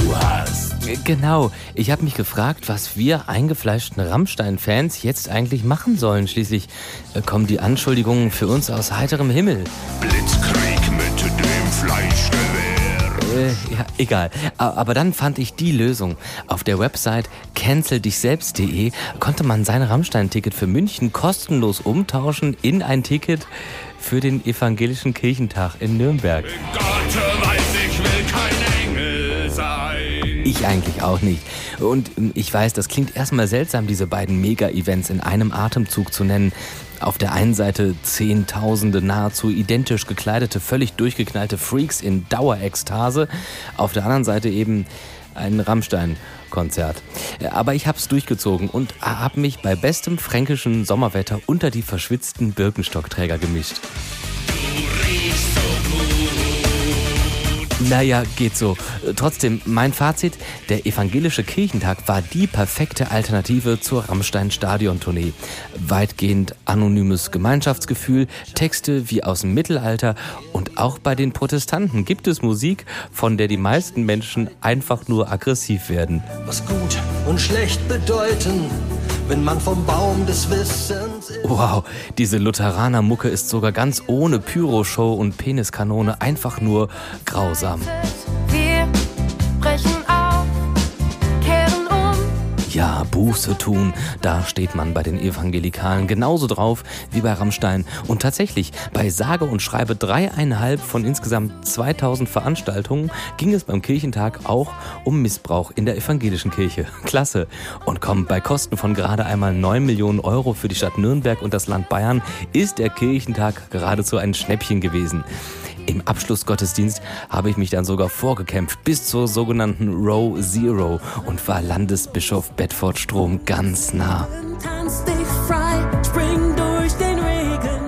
Du hast. Genau. Ich habe mich gefragt, was wir eingefleischten Rammstein-Fans jetzt eigentlich machen sollen. Schließlich äh, kommen die Anschuldigungen für uns aus heiterem Himmel. Blitzkrieg mit dem Fleischgewehr. Äh, ja, egal. Aber dann fand ich die Lösung. Auf der Website canceldichselbst.de konnte man sein Rammstein-Ticket für München kostenlos umtauschen in ein Ticket für den evangelischen Kirchentag in Nürnberg. Gott weiß, ich will kein Engel sein. Ich eigentlich auch nicht. Und ähm, ich weiß, das klingt erstmal seltsam, diese beiden Mega-Events in einem Atemzug zu nennen. Auf der einen Seite zehntausende nahezu identisch gekleidete, völlig durchgeknallte Freaks in Dauerekstase. Auf der anderen Seite eben ein Rammstein-Konzert. Aber ich hab's durchgezogen und hab mich bei bestem fränkischen Sommerwetter unter die verschwitzten Birkenstockträger gemischt. Naja, geht so. Trotzdem, mein Fazit, der evangelische Kirchentag war die perfekte Alternative zur Rammstein-Stadion-Tournee. Weitgehend anonymes Gemeinschaftsgefühl, Texte wie aus dem Mittelalter und auch bei den Protestanten gibt es Musik, von der die meisten Menschen einfach nur aggressiv werden. Was gut und schlecht bedeuten, wenn man vom Baum des Wissens. Wow, diese Lutheraner-Mucke ist sogar ganz ohne Pyroshow und Peniskanone einfach nur grausam. Wir Buße tun, da steht man bei den Evangelikalen genauso drauf wie bei Rammstein. Und tatsächlich, bei sage und schreibe dreieinhalb von insgesamt 2000 Veranstaltungen ging es beim Kirchentag auch um Missbrauch in der evangelischen Kirche. Klasse. Und komm, bei Kosten von gerade einmal 9 Millionen Euro für die Stadt Nürnberg und das Land Bayern ist der Kirchentag geradezu ein Schnäppchen gewesen. Im Abschlussgottesdienst habe ich mich dann sogar vorgekämpft bis zur sogenannten Row Zero und war Landesbischof Bedford Strom ganz nah.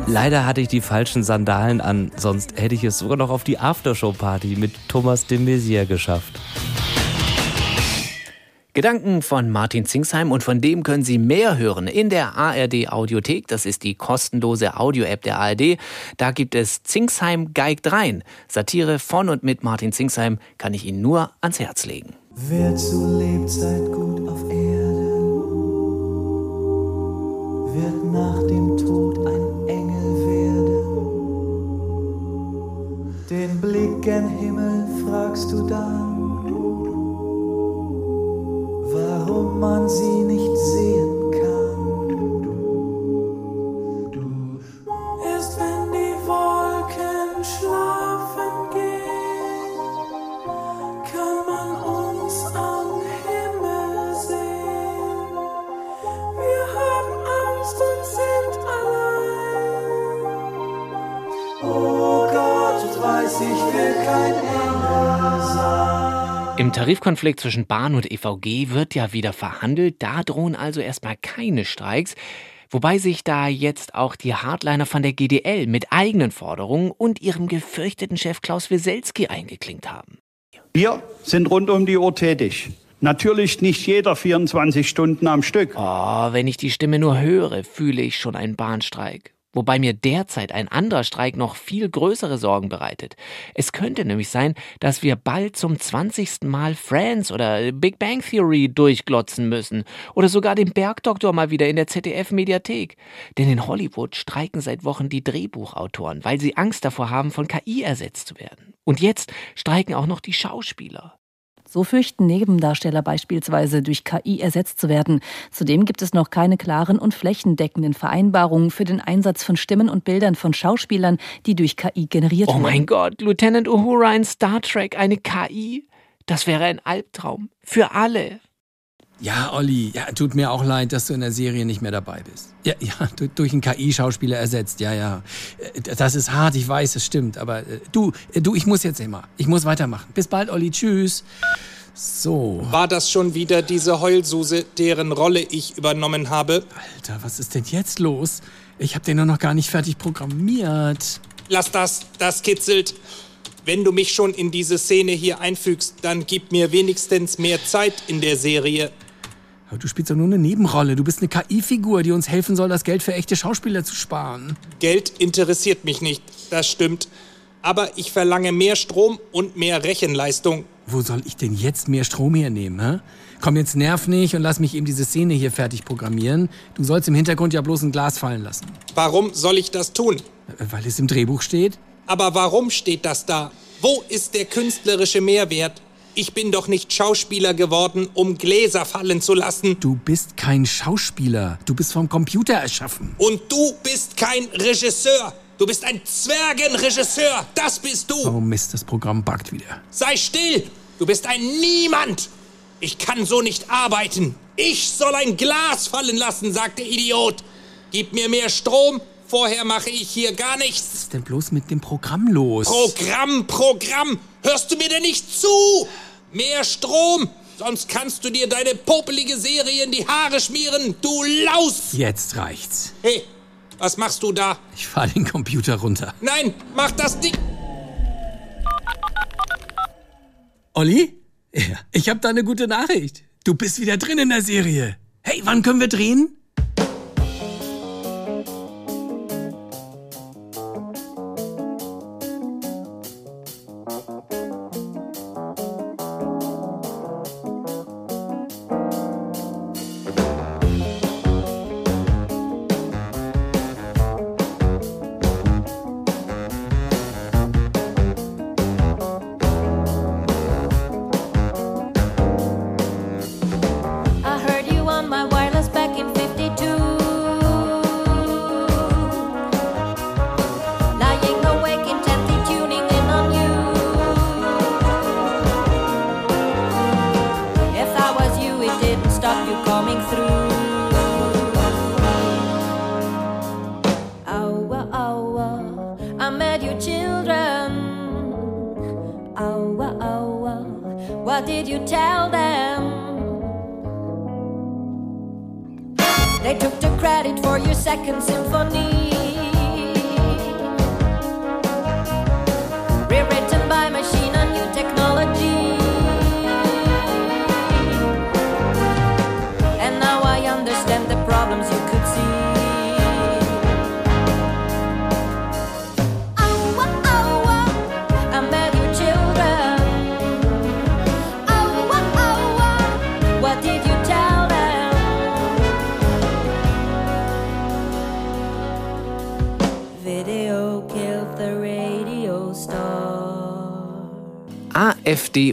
Leider hatte ich die falschen Sandalen an, sonst hätte ich es sogar noch auf die Aftershow-Party mit Thomas de Maizière geschafft. Gedanken von Martin Zingsheim und von dem können Sie mehr hören in der ARD Audiothek. Das ist die kostenlose Audio-App der ARD. Da gibt es Zingsheim geigt rein. Satire von und mit Martin Zingsheim kann ich Ihnen nur ans Herz legen. Wer zu Lebzeit gut auf Erde, wird nach dem Tod ein Engel werden. Den Blick gen Himmel fragst du dann, warum man sie nicht sehen kann. Erst wenn die Wolken schlafen gehen, kann man uns am Himmel sehen. Wir haben Angst und sind allein. Oh Gott, weiß ich will kein Engel sein. Im Tarifkonflikt zwischen Bahn und EVG wird ja wieder verhandelt. Da drohen also erstmal keine Streiks. Wobei sich da jetzt auch die Hardliner von der GDL mit eigenen Forderungen und ihrem gefürchteten Chef Klaus Wieselski eingeklinkt haben. Wir sind rund um die Uhr tätig. Natürlich nicht jeder 24 Stunden am Stück. Oh, wenn ich die Stimme nur höre, fühle ich schon einen Bahnstreik. Wobei mir derzeit ein anderer Streik noch viel größere Sorgen bereitet. Es könnte nämlich sein, dass wir bald zum 20. Mal Friends oder Big Bang Theory durchglotzen müssen. Oder sogar den Bergdoktor mal wieder in der ZDF-Mediathek. Denn in Hollywood streiken seit Wochen die Drehbuchautoren, weil sie Angst davor haben, von KI ersetzt zu werden. Und jetzt streiken auch noch die Schauspieler. So fürchten Nebendarsteller beispielsweise durch KI ersetzt zu werden. Zudem gibt es noch keine klaren und flächendeckenden Vereinbarungen für den Einsatz von Stimmen und Bildern von Schauspielern, die durch KI generiert Oh wurden. mein Gott, Lieutenant Uhura in Star Trek, eine KI? Das wäre ein Albtraum. Für alle. Ja, Olli, ja, tut mir auch leid, dass du in der Serie nicht mehr dabei bist. Ja, ja, du- durch einen KI-Schauspieler ersetzt, ja, ja. Äh, Das ist hart, ich weiß, es stimmt, aber äh, du, äh, du, ich muss jetzt immer. Ich muss weitermachen. Bis bald, Olli, tschüss. So. War das schon wieder diese Heulsuse, deren Rolle ich übernommen habe? Alter, was ist denn jetzt los? Ich hab den nur noch gar nicht fertig programmiert. Lass das, das kitzelt. Wenn du mich schon in diese Szene hier einfügst, dann gib mir wenigstens mehr Zeit in der Serie. Aber du spielst doch nur eine Nebenrolle. Du bist eine KI-Figur, die uns helfen soll, das Geld für echte Schauspieler zu sparen. Geld interessiert mich nicht, das stimmt. Aber ich verlange mehr Strom und mehr Rechenleistung. Wo soll ich denn jetzt mehr Strom hernehmen, hä? Komm, jetzt nerv nicht und lass mich eben diese Szene hier fertig programmieren. Du sollst im Hintergrund ja bloß ein Glas fallen lassen. Warum soll ich das tun? Äh, Weil es im Drehbuch steht? Aber warum steht das da? Wo ist der künstlerische Mehrwert? Ich bin doch nicht Schauspieler geworden, um Gläser fallen zu lassen. Du bist kein Schauspieler. Du bist vom Computer erschaffen. Und du bist kein Regisseur. Du bist ein Zwergenregisseur. Das bist du. Oh Mist, das Programm buggt wieder. Sei still. Du bist ein Niemand. Ich kann so nicht arbeiten. Ich soll ein Glas fallen lassen, sagt der Idiot. Gib mir mehr Strom. Vorher mache ich hier gar nichts. Was ist denn bloß mit dem Programm los? Programm, Programm. Hörst du mir denn nicht zu? Mehr Strom. Sonst kannst du dir deine popelige Serie in die Haare schmieren, du Laus. Jetzt reicht's. Hey, was machst du da? Ich fahr den Computer runter. Nein, mach das nicht. Olli? Ja, ich hab da eine gute Nachricht. Du bist wieder drin in der Serie. Hey, wann können wir drehen?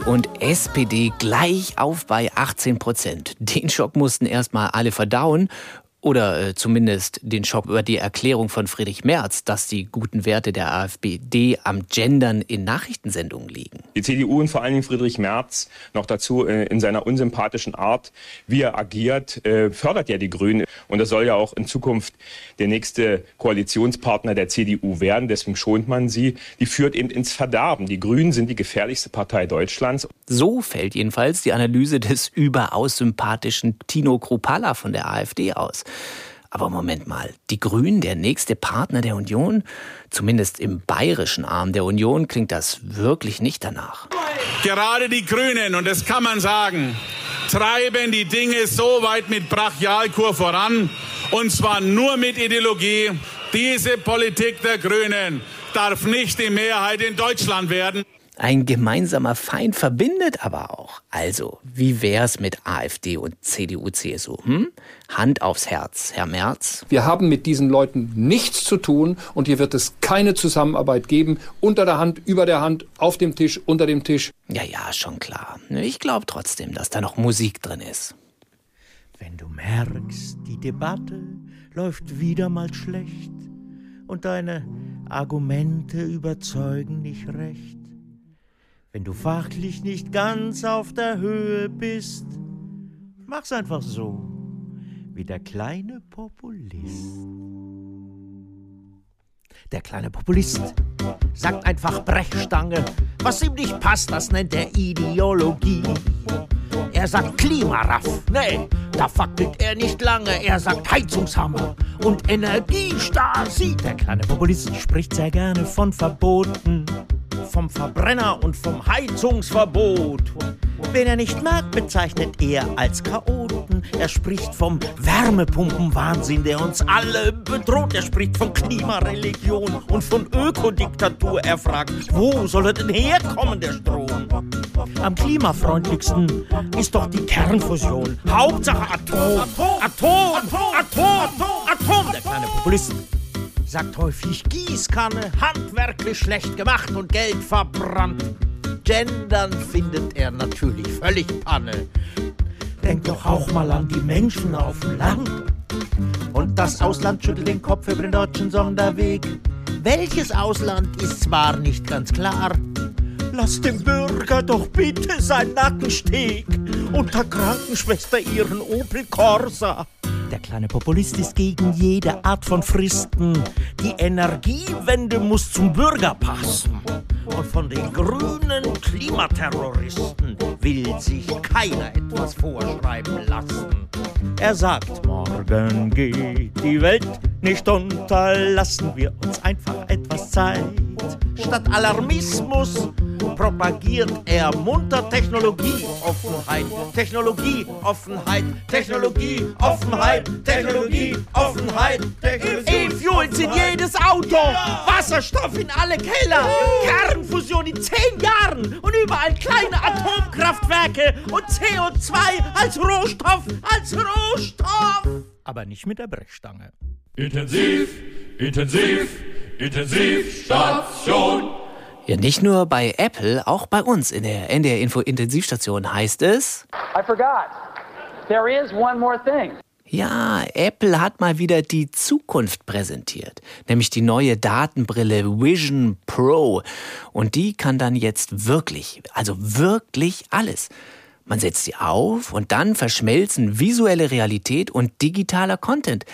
Und SPD gleich auf bei 18 Prozent. Den Schock mussten erstmal alle verdauen. Oder äh, zumindest den Schock über die Erklärung von Friedrich Merz, dass die guten Werte der AfD am Gendern in Nachrichtensendungen liegen. Die CDU und vor allen Dingen Friedrich Merz noch dazu äh, in seiner unsympathischen Art, wie er agiert, äh, fördert ja die Grünen. Und das soll ja auch in Zukunft der nächste Koalitionspartner der CDU werden. Deswegen schont man sie. Die führt eben ins Verderben. Die Grünen sind die gefährlichste Partei Deutschlands. So fällt jedenfalls die Analyse des überaus sympathischen Tino Kruppalla von der AfD aus. Aber Moment mal, die Grünen, der nächste Partner der Union? Zumindest im bayerischen Arm der Union klingt das wirklich nicht danach. Gerade die Grünen, und das kann man sagen, treiben die Dinge so weit mit Brachialkur voran, und zwar nur mit Ideologie. Diese Politik der Grünen darf nicht die Mehrheit in Deutschland werden. Ein gemeinsamer Feind verbindet aber auch. Also, wie wär's mit AfD und CDU, CSU? Hm? Hand aufs Herz, Herr Merz. Wir haben mit diesen Leuten nichts zu tun und hier wird es keine Zusammenarbeit geben. Unter der Hand, über der Hand, auf dem Tisch, unter dem Tisch. Ja, ja, schon klar. Ich glaube trotzdem, dass da noch Musik drin ist. Wenn du merkst, die Debatte läuft wieder mal schlecht und deine Argumente überzeugen nicht recht. Wenn du fachlich nicht ganz auf der Höhe bist, mach's einfach so, wie der kleine Populist. Der kleine Populist sagt einfach Brechstange, was ihm nicht passt, das nennt er Ideologie. Er sagt Klimaraff, nee, da fackelt er nicht lange. Er sagt Heizungshammer und Energiestasi. Der kleine Populist spricht sehr gerne von Verboten Verbrenner und vom Heizungsverbot. Wen er nicht mag, bezeichnet er als Chaoten. Er spricht vom Wärmepumpenwahnsinn, der uns alle bedroht. Er spricht von Klimareligion und von Ökodiktatur. Er fragt, wo soll er denn herkommen, der Strom? Am klimafreundlichsten ist doch die Kernfusion. Hauptsache Atom. Atom, Atom, Atom, Atom. Der kleine Populist sagt häufig Gießkanne, handwerklich schlecht gemacht und Geld verbrannt. Gendern findet er natürlich völlig Panne. Denkt doch auch mal an die Menschen auf dem Land. Und das Ausland schüttelt den Kopf über den deutschen Sonderweg. Welches Ausland ist zwar nicht ganz klar. Lass dem Bürger doch bitte sein Nackensteg und der Krankenschwester ihren Opel Corsa. Der kleine Populist ist gegen jede Art von Fristen. Die Energiewende muss zum Bürger passen. Und von den grünen Klimaterroristen will sich keiner etwas vorschreiben lassen. Er sagt, morgen geht die Welt nicht unter, lassen wir uns einfach etwas Zeit. Statt Alarmismus propagiert er munter Technologieoffenheit, Technologieoffenheit, Technologieoffenheit, Technologieoffenheit, E-Fuels in jedes Auto, Wasserstoff in alle Keller, Kernfusion in zehn Jahren und überall kleine Atomkraftwerke und CO2 als Rohstoff, als Rohstoff. Aber nicht mit der Brechstange. Intensiv, intensiv, intensiv, Station. Ja, nicht nur bei Apple, auch bei uns in der NDR Info Intensivstation heißt es. I forgot. There is one more thing. Ja, Apple hat mal wieder die Zukunft präsentiert, nämlich die neue Datenbrille Vision Pro. Und die kann dann jetzt wirklich, also wirklich alles. Man setzt sie auf und dann verschmelzen visuelle Realität und digitaler Content.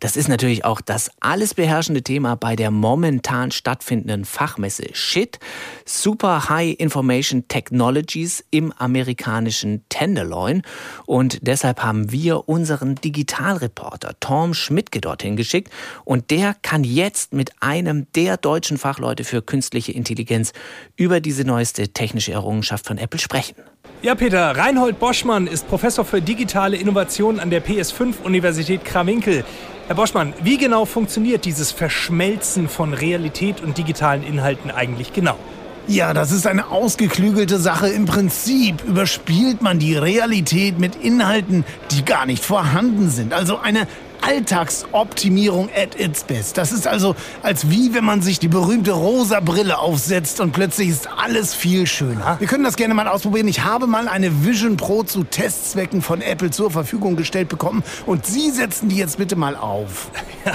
Das ist natürlich auch das alles beherrschende Thema bei der momentan stattfindenden Fachmesse SHIT, Super High Information Technologies im amerikanischen Tenderloin. Und deshalb haben wir unseren Digitalreporter Tom Schmidtke dorthin geschickt. Und der kann jetzt mit einem der deutschen Fachleute für künstliche Intelligenz über diese neueste technische Errungenschaft von Apple sprechen. Ja, Peter, Reinhold Boschmann ist Professor für digitale Innovation an der PS5 Universität Krawinkel. Herr Boschmann, wie genau funktioniert dieses Verschmelzen von Realität und digitalen Inhalten eigentlich genau? Ja, das ist eine ausgeklügelte Sache. Im Prinzip überspielt man die Realität mit Inhalten, die gar nicht vorhanden sind. Also eine Alltagsoptimierung at its best. Das ist also, als wie wenn man sich die berühmte rosa Brille aufsetzt und plötzlich ist alles viel schöner. Wir können das gerne mal ausprobieren. Ich habe mal eine Vision Pro zu Testzwecken von Apple zur Verfügung gestellt bekommen und Sie setzen die jetzt bitte mal auf. [LAUGHS]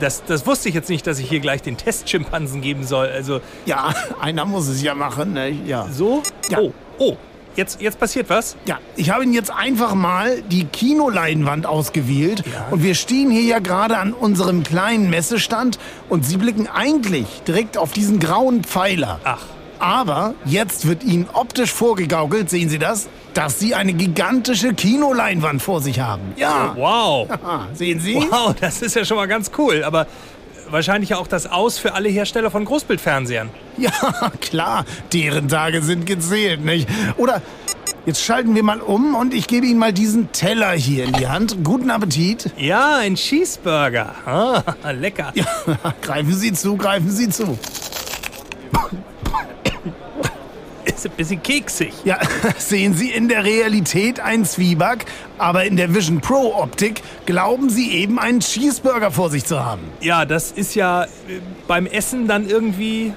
Das, das wusste ich jetzt nicht, dass ich hier gleich den Testschimpansen geben soll. Also Ja, [LAUGHS] einer muss es ja machen, ne? Ja. so? Ja. Oh, oh. Jetzt, jetzt passiert was? Ja, ich habe Ihnen jetzt einfach mal die Kinoleinwand ausgewählt. Und wir stehen hier ja gerade an unserem kleinen Messestand und Sie blicken eigentlich direkt auf diesen grauen Pfeiler. Ach. Aber jetzt wird Ihnen optisch vorgegaukelt, sehen Sie das, dass Sie eine gigantische Kinoleinwand vor sich haben. Ja. Wow. [LAUGHS] sehen Sie? Wow, das ist ja schon mal ganz cool. Aber wahrscheinlich auch das Aus für alle Hersteller von Großbildfernsehern. Ja, klar, deren Tage sind gezählt, nicht? Oder jetzt schalten wir mal um und ich gebe Ihnen mal diesen Teller hier in die Hand. Guten Appetit. Ja, ein Cheeseburger. Ah, lecker. Ja, [LAUGHS] greifen Sie zu, greifen Sie zu. Ein bisschen keksig. Ja, [LAUGHS] sehen Sie in der Realität ein Zwieback, aber in der Vision Pro Optik glauben Sie eben einen Cheeseburger vor sich zu haben. Ja, das ist ja äh, beim Essen dann irgendwie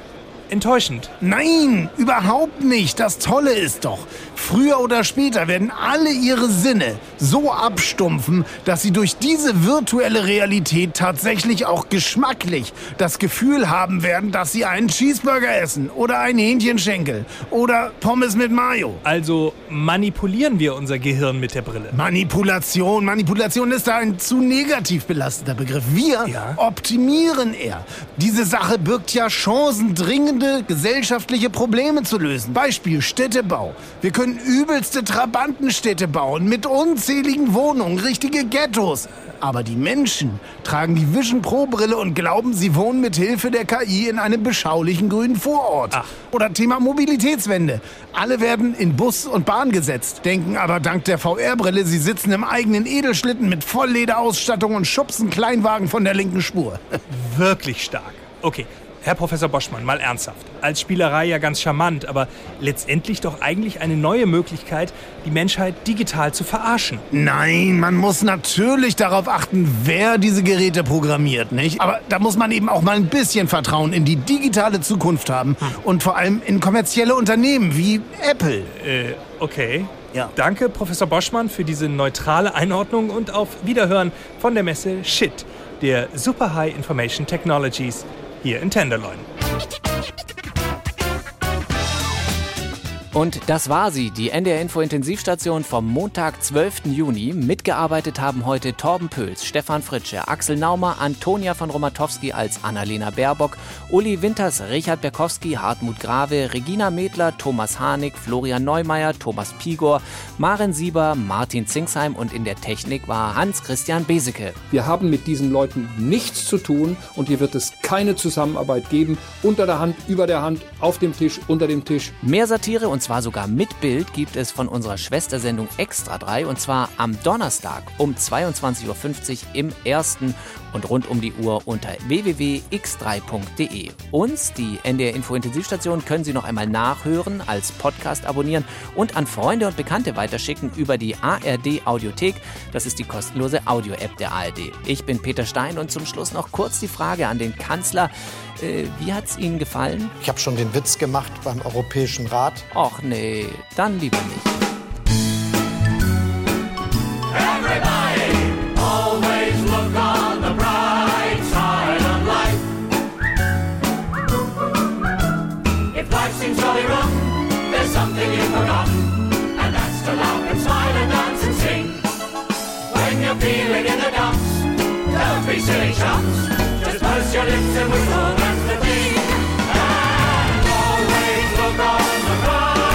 enttäuschend. Nein, überhaupt nicht. Das Tolle ist doch, früher oder später werden alle ihre Sinne so abstumpfen, dass sie durch diese virtuelle Realität tatsächlich auch geschmacklich das Gefühl haben werden, dass sie einen Cheeseburger essen oder einen Hähnchenschenkel oder Pommes mit Mayo. Also manipulieren wir unser Gehirn mit der Brille. Manipulation, Manipulation ist da ein zu negativ belasteter Begriff. Wir optimieren er. Diese Sache birgt ja Chancen, dringende gesellschaftliche Probleme zu lösen. Beispiel Städtebau. Wir können übelste Trabantenstädte bauen mit unzähligen Wohnungen, richtige Ghettos. Aber die Menschen tragen die Vision Pro Brille und glauben, sie wohnen mit Hilfe der KI in einem beschaulichen grünen Vorort. Oder Thema Mobilitätswende. Alle werden in Bus und Bahn gesetzt, denken aber dank der VR-Brille, sie sitzen im eigenen Edelschlitten mit Volllederausstattung und schubsen Kleinwagen von der linken Spur. [LAUGHS] Wirklich stark. Okay, Herr Professor Boschmann, mal ernsthaft. Als Spielerei ja ganz charmant, aber letztendlich doch eigentlich eine neue Möglichkeit, die Menschheit digital zu verarschen. Nein, man muss natürlich darauf achten, wer diese Geräte programmiert, nicht? Aber da muss man eben auch mal ein bisschen Vertrauen in die digitale Zukunft haben und vor allem in kommerzielle Unternehmen wie Apple. Äh, okay. Ja. Danke, Professor Boschmann, für diese neutrale Einordnung und auf Wiederhören von der Messe SHIT, der Super High Information Technologies hier in Tenderloin. Und das war sie, die NDR Info Intensivstation vom Montag, 12. Juni. Mitgearbeitet haben heute Torben Pöls, Stefan Fritsche, Axel Naumer, Antonia von Romatowski als Annalena Baerbock, Uli Winters, Richard Berkowski, Hartmut Grave, Regina Medler, Thomas Harnik, Florian Neumeier, Thomas Pigor, Maren Sieber, Martin Zingsheim und in der Technik war Hans-Christian Beseke. Wir haben mit diesen Leuten nichts zu tun und hier wird es keine Zusammenarbeit geben. Unter der Hand, über der Hand, auf dem Tisch, unter dem Tisch. Mehr Satire und zwar sogar mit Bild gibt es von unserer Schwestersendung Extra 3 und zwar am Donnerstag um 22.50 Uhr im ersten und rund um die Uhr unter www.x3.de. Uns, die NDR Info Intensivstation, können Sie noch einmal nachhören, als Podcast abonnieren und an Freunde und Bekannte weiterschicken über die ARD Audiothek. Das ist die kostenlose Audio-App der ARD. Ich bin Peter Stein und zum Schluss noch kurz die Frage an den Kanzler. Äh, wie hat's Ihnen gefallen? Ich habe schon den Witz gemacht beim Europäischen Rat. Och nee, dann lieber nicht. Feeling in the dumps, don't be silly chumps. Just purse your lips and whistle, that's the thing. And always look on the life.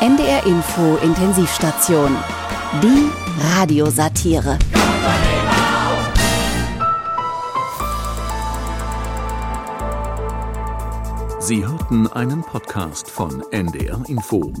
NDR Info Intensivstation. Die Radiosatire. Sie hörten einen Podcast von NDR Info.